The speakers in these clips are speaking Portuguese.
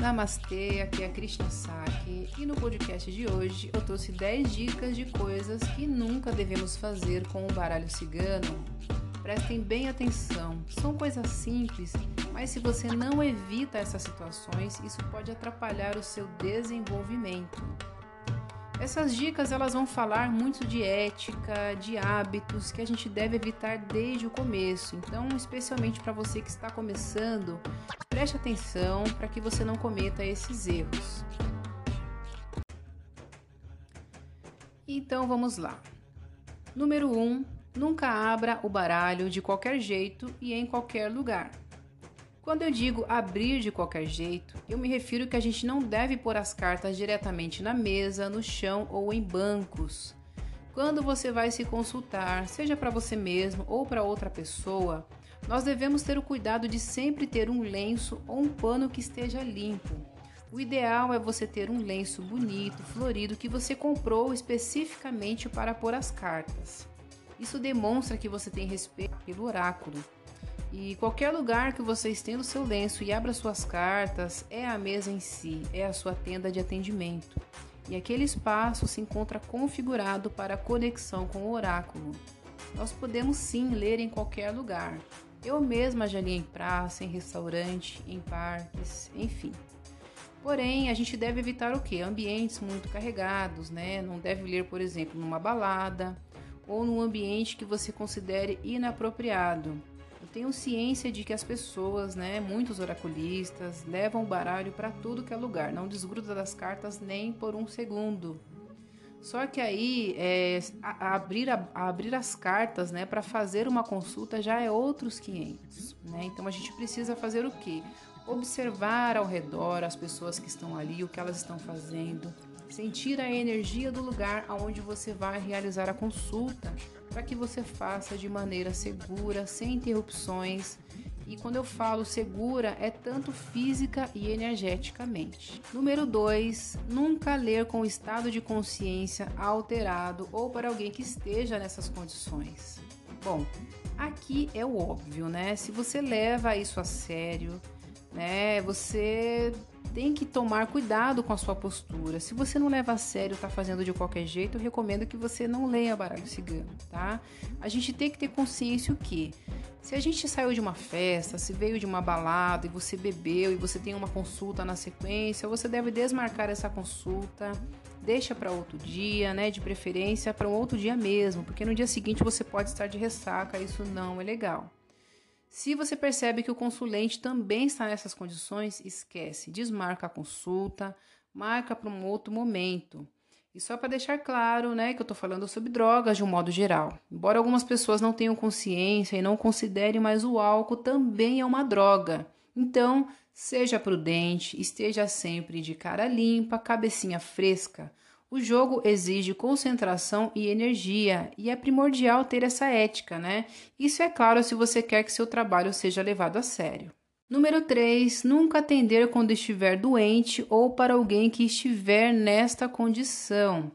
Namastê, aqui é a Krishna Saki e no podcast de hoje eu trouxe 10 dicas de coisas que nunca devemos fazer com o baralho cigano. Prestem bem atenção, são coisas simples, mas se você não evita essas situações, isso pode atrapalhar o seu desenvolvimento. Essas dicas elas vão falar muito de ética, de hábitos que a gente deve evitar desde o começo. Então, especialmente para você que está começando, preste atenção para que você não cometa esses erros. Então, vamos lá. Número 1. Um, nunca abra o baralho de qualquer jeito e em qualquer lugar. Quando eu digo abrir de qualquer jeito, eu me refiro que a gente não deve pôr as cartas diretamente na mesa, no chão ou em bancos. Quando você vai se consultar, seja para você mesmo ou para outra pessoa, nós devemos ter o cuidado de sempre ter um lenço ou um pano que esteja limpo. O ideal é você ter um lenço bonito, florido, que você comprou especificamente para pôr as cartas. Isso demonstra que você tem respeito pelo oráculo. E qualquer lugar que você estenda o seu lenço e abra suas cartas é a mesa em si, é a sua tenda de atendimento. E aquele espaço se encontra configurado para a conexão com o oráculo. Nós podemos sim ler em qualquer lugar. Eu mesma já li em praça, em restaurante, em parques, enfim. Porém, a gente deve evitar o que? Ambientes muito carregados, né? Não deve ler, por exemplo, numa balada ou num ambiente que você considere inapropriado tenho ciência de que as pessoas, né, muitos oraculistas, levam o baralho para tudo que é lugar, não desgruda das cartas nem por um segundo. Só que aí, é, a, a abrir, a, abrir as cartas né, para fazer uma consulta já é outros 500. Né? Então a gente precisa fazer o quê? Observar ao redor as pessoas que estão ali, o que elas estão fazendo, sentir a energia do lugar aonde você vai realizar a consulta, para que você faça de maneira segura, sem interrupções. E quando eu falo segura, é tanto física e energeticamente. Número 2, nunca ler com estado de consciência alterado ou para alguém que esteja nessas condições. Bom, aqui é o óbvio, né? Se você leva isso a sério, né? Você tem que tomar cuidado com a sua postura. Se você não leva a sério, tá fazendo de qualquer jeito, eu recomendo que você não leia baralho cigano, tá? A gente tem que ter consciência o que se a gente saiu de uma festa, se veio de uma balada e você bebeu e você tem uma consulta na sequência, você deve desmarcar essa consulta, deixa para outro dia, né? De preferência para um outro dia mesmo, porque no dia seguinte você pode estar de ressaca, isso não é legal. Se você percebe que o consulente também está nessas condições, esquece, desmarca a consulta, marca para um outro momento. E só para deixar claro, né, que eu estou falando sobre drogas de um modo geral. Embora algumas pessoas não tenham consciência e não considerem, mas o álcool também é uma droga. Então, seja prudente, esteja sempre de cara limpa, cabecinha fresca. O jogo exige concentração e energia e é primordial ter essa ética, né? Isso é claro se você quer que seu trabalho seja levado a sério. Número 3. Nunca atender quando estiver doente ou para alguém que estiver nesta condição.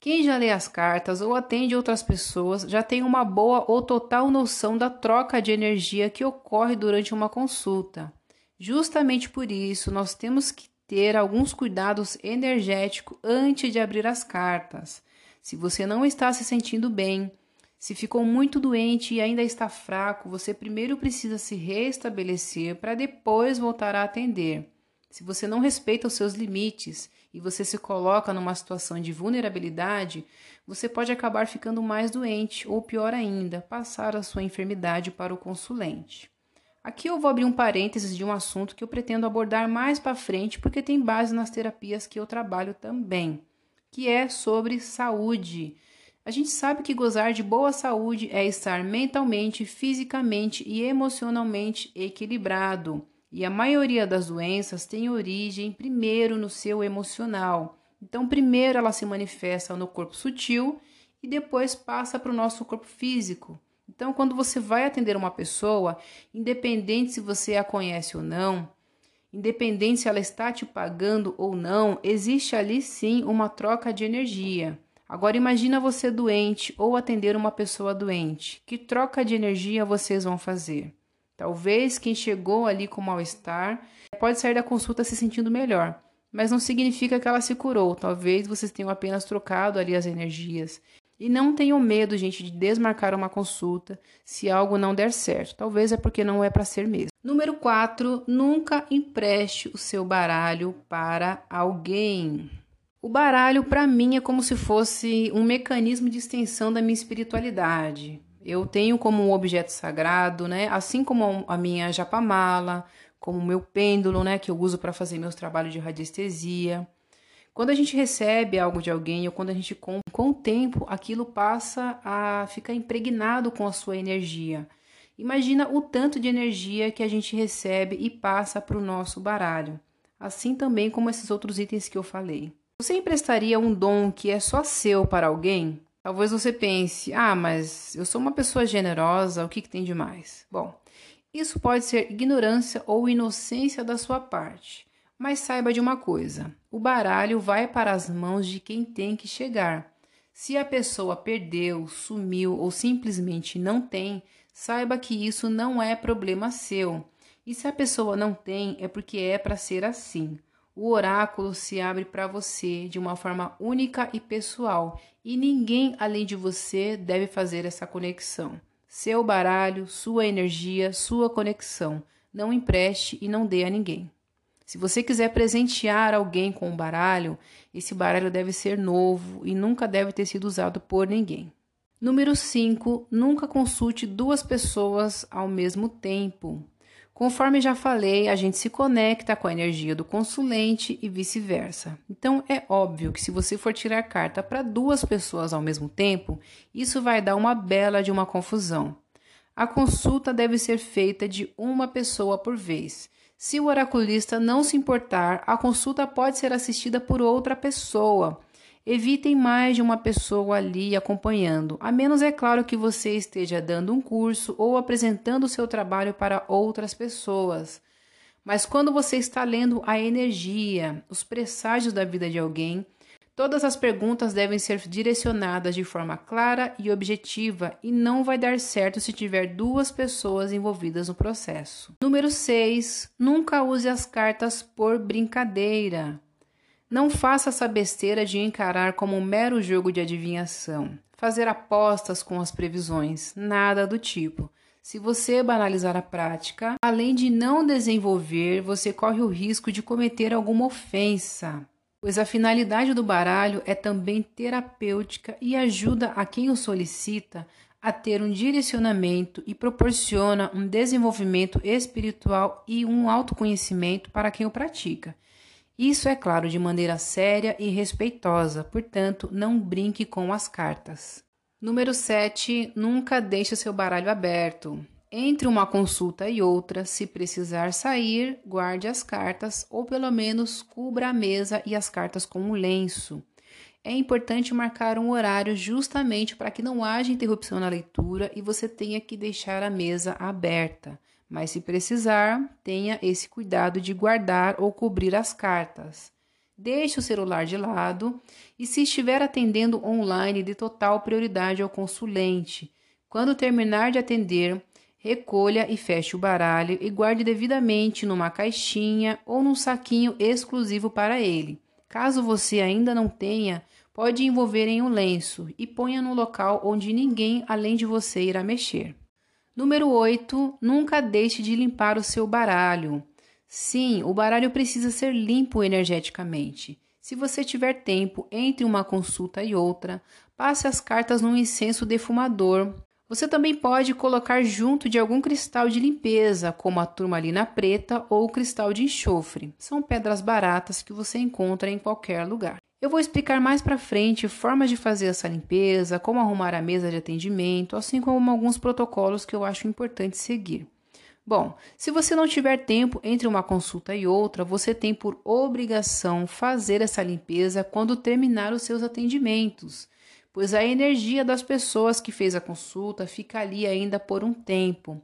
Quem já lê as cartas ou atende outras pessoas já tem uma boa ou total noção da troca de energia que ocorre durante uma consulta. Justamente por isso, nós temos que ter alguns cuidados energéticos antes de abrir as cartas. Se você não está se sentindo bem, se ficou muito doente e ainda está fraco, você primeiro precisa se restabelecer para depois voltar a atender. Se você não respeita os seus limites e você se coloca numa situação de vulnerabilidade, você pode acabar ficando mais doente ou, pior ainda, passar a sua enfermidade para o consulente. Aqui eu vou abrir um parênteses de um assunto que eu pretendo abordar mais para frente, porque tem base nas terapias que eu trabalho também, que é sobre saúde. A gente sabe que gozar de boa saúde é estar mentalmente, fisicamente e emocionalmente equilibrado. E a maioria das doenças tem origem primeiro no seu emocional. Então, primeiro ela se manifesta no corpo sutil e depois passa para o nosso corpo físico. Então, quando você vai atender uma pessoa, independente se você a conhece ou não, independente se ela está te pagando ou não, existe ali sim uma troca de energia. Agora imagina você doente ou atender uma pessoa doente. Que troca de energia vocês vão fazer? Talvez quem chegou ali com mal-estar pode sair da consulta se sentindo melhor, mas não significa que ela se curou. Talvez vocês tenham apenas trocado ali as energias. E não tenham medo, gente, de desmarcar uma consulta se algo não der certo. Talvez é porque não é para ser mesmo. Número 4, nunca empreste o seu baralho para alguém. O baralho, para mim, é como se fosse um mecanismo de extensão da minha espiritualidade. Eu tenho como um objeto sagrado, né? Assim como a minha japamala, como o meu pêndulo, né? Que eu uso para fazer meus trabalhos de radiestesia. Quando a gente recebe algo de alguém ou quando a gente compra, com o tempo aquilo passa a ficar impregnado com a sua energia. Imagina o tanto de energia que a gente recebe e passa para o nosso baralho, assim também como esses outros itens que eu falei. Você emprestaria um dom que é só seu para alguém? Talvez você pense: ah, mas eu sou uma pessoa generosa, o que, que tem de mais? Bom, isso pode ser ignorância ou inocência da sua parte. Mas saiba de uma coisa: o baralho vai para as mãos de quem tem que chegar. Se a pessoa perdeu, sumiu ou simplesmente não tem, saiba que isso não é problema seu. E se a pessoa não tem, é porque é para ser assim. O oráculo se abre para você de uma forma única e pessoal, e ninguém além de você deve fazer essa conexão. Seu baralho, sua energia, sua conexão. Não empreste e não dê a ninguém. Se você quiser presentear alguém com um baralho, esse baralho deve ser novo e nunca deve ter sido usado por ninguém. Número 5. Nunca consulte duas pessoas ao mesmo tempo. Conforme já falei, a gente se conecta com a energia do consulente e vice-versa. Então é óbvio que se você for tirar carta para duas pessoas ao mesmo tempo, isso vai dar uma bela de uma confusão. A consulta deve ser feita de uma pessoa por vez. Se o oraculista não se importar, a consulta pode ser assistida por outra pessoa. Evitem mais de uma pessoa ali acompanhando, a menos é claro que você esteja dando um curso ou apresentando o seu trabalho para outras pessoas. Mas quando você está lendo a energia, os presságios da vida de alguém, Todas as perguntas devem ser direcionadas de forma clara e objetiva e não vai dar certo se tiver duas pessoas envolvidas no processo. Número 6. Nunca use as cartas por brincadeira. Não faça essa besteira de encarar como um mero jogo de adivinhação, fazer apostas com as previsões, nada do tipo. Se você banalizar a prática, além de não desenvolver, você corre o risco de cometer alguma ofensa pois a finalidade do baralho é também terapêutica e ajuda a quem o solicita a ter um direcionamento e proporciona um desenvolvimento espiritual e um autoconhecimento para quem o pratica. Isso é claro de maneira séria e respeitosa, portanto, não brinque com as cartas. Número 7. Nunca deixe seu baralho aberto. Entre uma consulta e outra, se precisar sair, guarde as cartas ou pelo menos cubra a mesa e as cartas com um lenço. É importante marcar um horário justamente para que não haja interrupção na leitura e você tenha que deixar a mesa aberta. Mas se precisar, tenha esse cuidado de guardar ou cobrir as cartas. Deixe o celular de lado e, se estiver atendendo online, dê total prioridade ao consulente. Quando terminar de atender, Recolha e feche o baralho e guarde devidamente numa caixinha ou num saquinho exclusivo para ele. Caso você ainda não tenha, pode envolver em um lenço e ponha no local onde ninguém além de você irá mexer. Número 8. Nunca deixe de limpar o seu baralho. Sim, o baralho precisa ser limpo energeticamente. Se você tiver tempo entre uma consulta e outra, passe as cartas num incenso defumador você também pode colocar junto de algum cristal de limpeza, como a turmalina preta ou o cristal de enxofre. São pedras baratas que você encontra em qualquer lugar. Eu vou explicar mais para frente formas de fazer essa limpeza, como arrumar a mesa de atendimento, assim como alguns protocolos que eu acho importante seguir. Bom, se você não tiver tempo entre uma consulta e outra, você tem por obrigação fazer essa limpeza quando terminar os seus atendimentos pois a energia das pessoas que fez a consulta fica ali ainda por um tempo.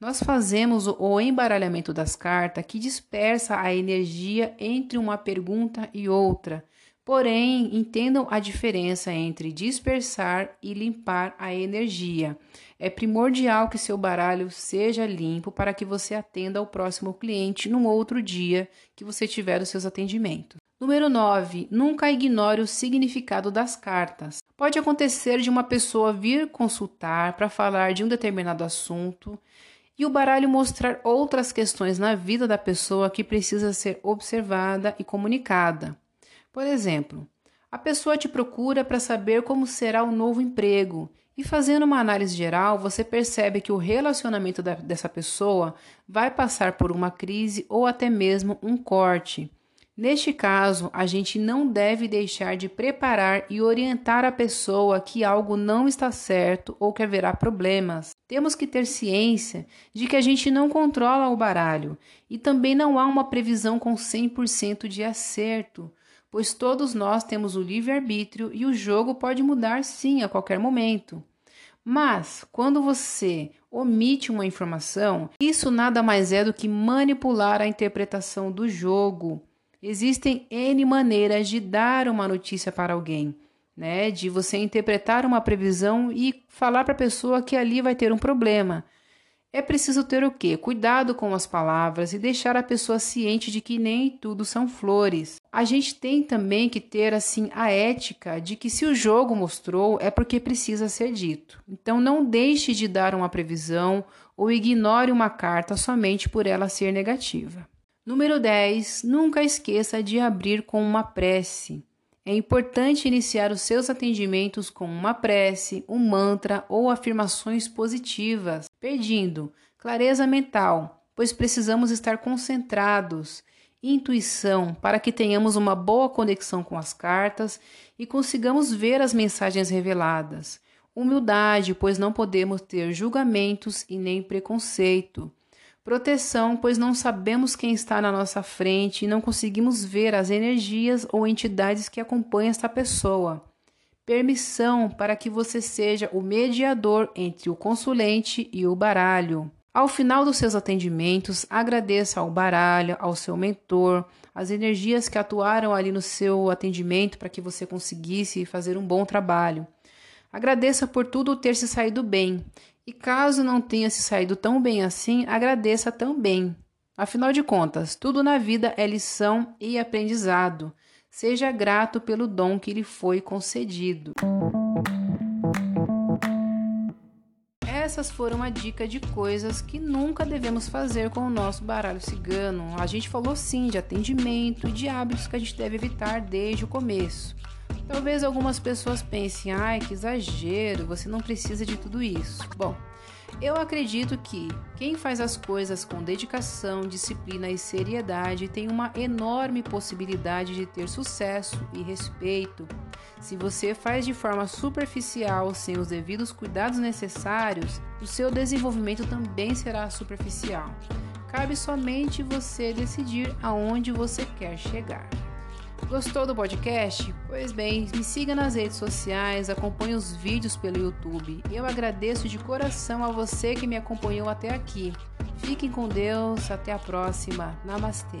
Nós fazemos o embaralhamento das cartas que dispersa a energia entre uma pergunta e outra, Porém, entendam a diferença entre dispersar e limpar a energia. É primordial que seu baralho seja limpo para que você atenda ao próximo cliente num outro dia que você tiver os seus atendimentos. Número 9. Nunca ignore o significado das cartas. Pode acontecer de uma pessoa vir consultar para falar de um determinado assunto e o baralho mostrar outras questões na vida da pessoa que precisa ser observada e comunicada. Por exemplo, a pessoa te procura para saber como será o novo emprego, e fazendo uma análise geral, você percebe que o relacionamento da, dessa pessoa vai passar por uma crise ou até mesmo um corte. Neste caso, a gente não deve deixar de preparar e orientar a pessoa que algo não está certo ou que haverá problemas. Temos que ter ciência de que a gente não controla o baralho e também não há uma previsão com 100% de acerto pois todos nós temos o livre-arbítrio e o jogo pode mudar sim a qualquer momento. Mas, quando você omite uma informação, isso nada mais é do que manipular a interpretação do jogo. Existem N maneiras de dar uma notícia para alguém, né? De você interpretar uma previsão e falar para a pessoa que ali vai ter um problema. É preciso ter o quê? Cuidado com as palavras e deixar a pessoa ciente de que nem tudo são flores. A gente tem também que ter assim a ética de que se o jogo mostrou é porque precisa ser dito. Então não deixe de dar uma previsão ou ignore uma carta somente por ela ser negativa. Número 10. Nunca esqueça de abrir com uma prece. É importante iniciar os seus atendimentos com uma prece, um mantra ou afirmações positivas, pedindo clareza mental, pois precisamos estar concentrados, intuição, para que tenhamos uma boa conexão com as cartas e consigamos ver as mensagens reveladas. Humildade, pois não podemos ter julgamentos e nem preconceito. Proteção, pois não sabemos quem está na nossa frente e não conseguimos ver as energias ou entidades que acompanham esta pessoa. Permissão para que você seja o mediador entre o consulente e o baralho. Ao final dos seus atendimentos, agradeça ao baralho, ao seu mentor, as energias que atuaram ali no seu atendimento para que você conseguisse fazer um bom trabalho. Agradeça por tudo ter se saído bem e caso não tenha se saído tão bem assim, agradeça também. Afinal de contas, tudo na vida é lição e aprendizado. Seja grato pelo dom que lhe foi concedido. Essas foram a dica de coisas que nunca devemos fazer com o nosso baralho cigano. A gente falou sim de atendimento e de hábitos que a gente deve evitar desde o começo. Talvez algumas pessoas pensem, ai que exagero, você não precisa de tudo isso. Bom, eu acredito que quem faz as coisas com dedicação, disciplina e seriedade tem uma enorme possibilidade de ter sucesso e respeito. Se você faz de forma superficial, sem os devidos cuidados necessários, o seu desenvolvimento também será superficial. Cabe somente você decidir aonde você quer chegar. Gostou do podcast? Pois bem, me siga nas redes sociais, acompanhe os vídeos pelo YouTube. Eu agradeço de coração a você que me acompanhou até aqui. Fiquem com Deus, até a próxima. Namastê.